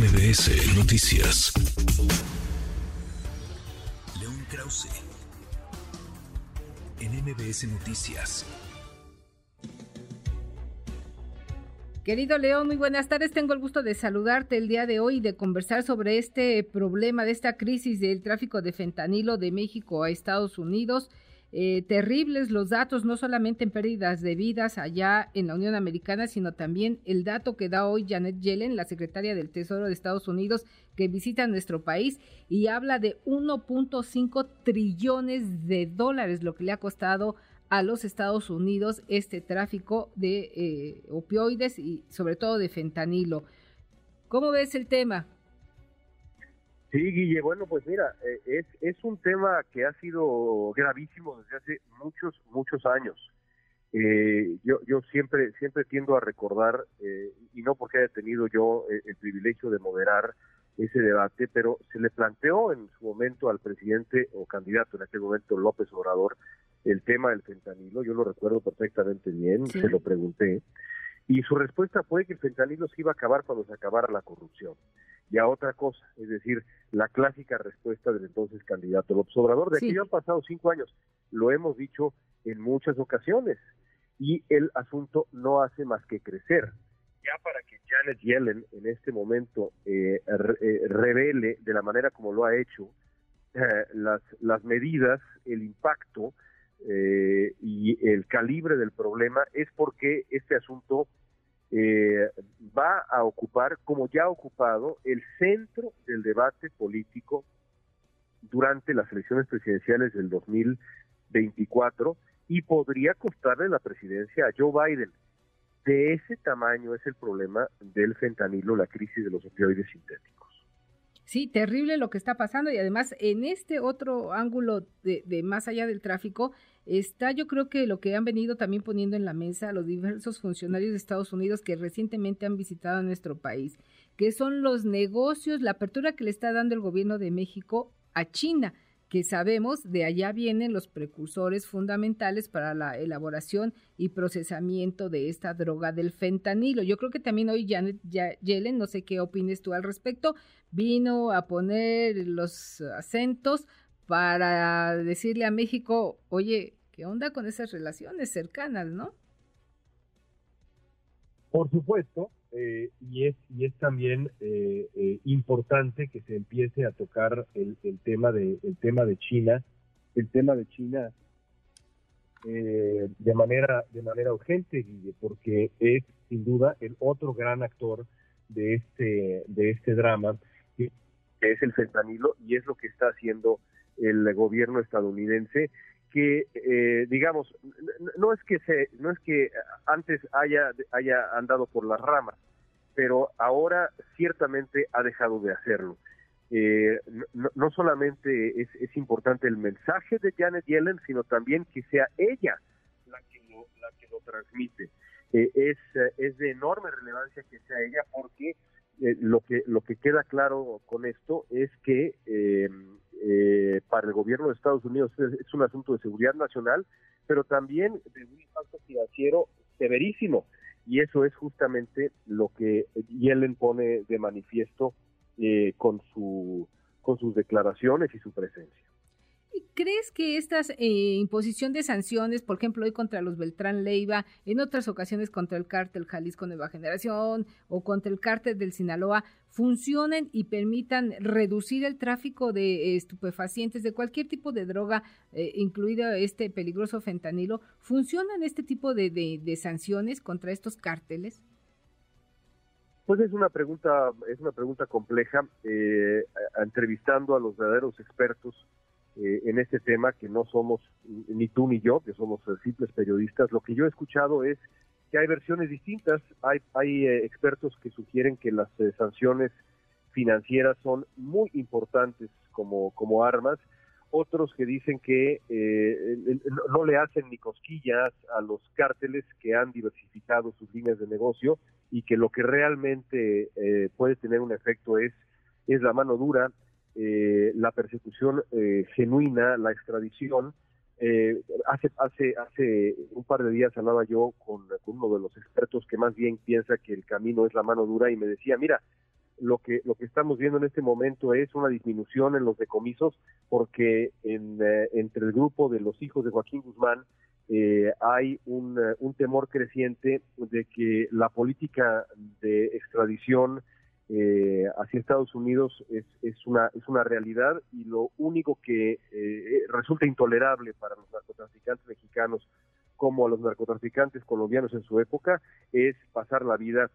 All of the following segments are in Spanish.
MBS Noticias. León Krause. En MBS Noticias. Querido León, muy buenas tardes. Tengo el gusto de saludarte el día de hoy y de conversar sobre este problema, de esta crisis del tráfico de fentanilo de México a Estados Unidos eh, terribles los datos, no solamente en pérdidas de vidas allá en la Unión Americana, sino también el dato que da hoy Janet Yellen, la secretaria del Tesoro de Estados Unidos, que visita nuestro país y habla de 1.5 trillones de dólares, lo que le ha costado a los Estados Unidos este tráfico de eh, opioides y sobre todo de fentanilo. ¿Cómo ves el tema? Sí, Guille, bueno, pues mira, eh, es, es un tema que ha sido gravísimo desde hace muchos, muchos años. Eh, yo, yo siempre, siempre tiendo a recordar, eh, y no porque haya tenido yo el privilegio de moderar ese debate, pero se le planteó en su momento al presidente o candidato en aquel momento López Obrador el tema del fentanilo, yo lo recuerdo perfectamente bien, se lo pregunté, y su respuesta fue que el fentanilo se iba a acabar cuando se acabara la corrupción y a otra cosa, es decir, la clásica respuesta del entonces candidato López Obrador. De aquí ya han pasado cinco años, lo hemos dicho en muchas ocasiones, y el asunto no hace más que crecer. Ya para que Janet Yellen en este momento eh, eh, revele de la manera como lo ha hecho eh, las, las medidas, el impacto y el calibre del problema, es porque este asunto eh, va a ocupar, como ya ha ocupado, el centro del debate político durante las elecciones presidenciales del 2024 y podría costarle la presidencia a Joe Biden. De ese tamaño es el problema del fentanilo, la crisis de los opioides sintéticos. Sí, terrible lo que está pasando y además en este otro ángulo de, más allá del tráfico está yo creo que lo que han venido también poniendo en la mesa los diversos funcionarios de Estados Unidos que recientemente han visitado nuestro país, que son los negocios, la apertura que le está dando el gobierno de México a China que sabemos de allá vienen los precursores fundamentales para la elaboración y procesamiento de esta droga del fentanilo. Yo creo que también hoy Janet Yellen, no sé qué opines tú al respecto, vino a poner los acentos para decirle a México, oye, ¿qué onda con esas relaciones cercanas, no? Por supuesto, eh, y, es, y es también eh, eh, importante que se empiece a tocar el, el, tema de, el tema de China, el tema de China de manera de manera urgente, porque es sin duda el otro gran actor de este de este drama que es el fentanilo y es lo que está haciendo el gobierno estadounidense que eh, digamos no es que se no es que antes haya haya andado por las ramas pero ahora ciertamente ha dejado de hacerlo. Eh, no, solamente es, es, importante el mensaje de Janet Yellen sino también que sea ella la que lo, la que lo transmite. Eh, es es de enorme relevancia que sea ella porque lo que lo que queda claro con esto es que eh, para el gobierno de Estados Unidos es, un asunto de seguridad nacional, pero también de un impacto financiero severísimo. Y eso es justamente lo que Yellen pone de manifiesto eh, con, su, con sus declaraciones y su presencia. ¿Crees que esta eh, imposición de sanciones, por ejemplo, hoy contra los Beltrán Leiva, en otras ocasiones contra el cártel Jalisco Nueva Generación o contra el cártel del Sinaloa, funcionen y permitan reducir el tráfico de estupefacientes, de cualquier tipo de droga, eh, incluido este peligroso fentanilo? ¿Funcionan este tipo de, de, sanciones contra estos cárteles? Pues es una pregunta, es una pregunta compleja. Eh, entrevistando a los verdaderos expertos eh, en este tema, que no somos ni tú ni yo, que somos eh, simples periodistas. Lo que yo he escuchado es que hay versiones distintas. Hay, hay eh, expertos que sugieren que las sanciones financieras son muy importantes como, como armas. Otros que dicen que no le hacen ni cosquillas a los cárteles que han diversificado sus líneas de negocio y que lo que realmente puede tener un efecto es, es la mano dura eh, la persecución eh, genuina, la extradición. Eh, hace, hace, hace un par de días hablaba yo con, uno de los expertos que más bien piensa que el camino es la mano dura y me decía, mira, lo que lo que estamos viendo en este momento es una disminución en los decomisos porque en, eh, entre el grupo de los hijos de Joaquín Guzmán eh, hay un, eh, un, temor creciente de que la política de extradición eh, hacia Estados Unidos es, es, una, es una realidad y lo único que eh, resulta intolerable para los narcotraficantes mexicanos como a los narcotraficantes colombianos en su época es pasar la vida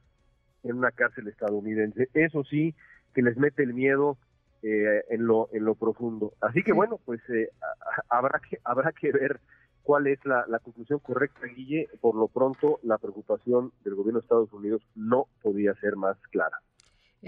en una cárcel estadounidense. Eso sí, que les mete el miedo eh, en lo en lo profundo. Así que bueno, pues eh, habrá que habrá que ver cuál es la, la, conclusión correcta, Guille. Por lo pronto, la preocupación del gobierno de Estados Unidos no podía ser más clara.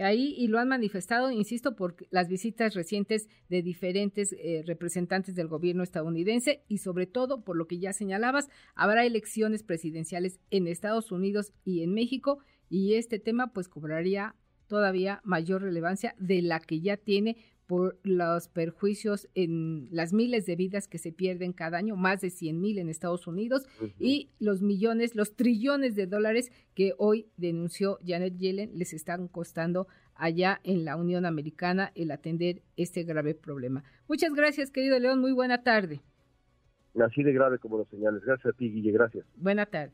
Ahí, y lo han manifestado, insisto, por las visitas recientes de diferentes eh, representantes del gobierno estadounidense y sobre todo, por lo que ya señalabas, habrá elecciones presidenciales en Estados Unidos y en México y este tema pues cobraría todavía mayor relevancia de la que ya tiene por los perjuicios en las miles de vidas que se pierden cada año, más de 100 mil en Estados Unidos, y los millones, los trillones de dólares que hoy denunció Janet Yellen les están costando allá en la Unión Americana el atender este grave problema. Muchas gracias, querido León, muy buena tarde. Así de grave como los señales. Gracias a ti, Guille, gracias. Buena tarde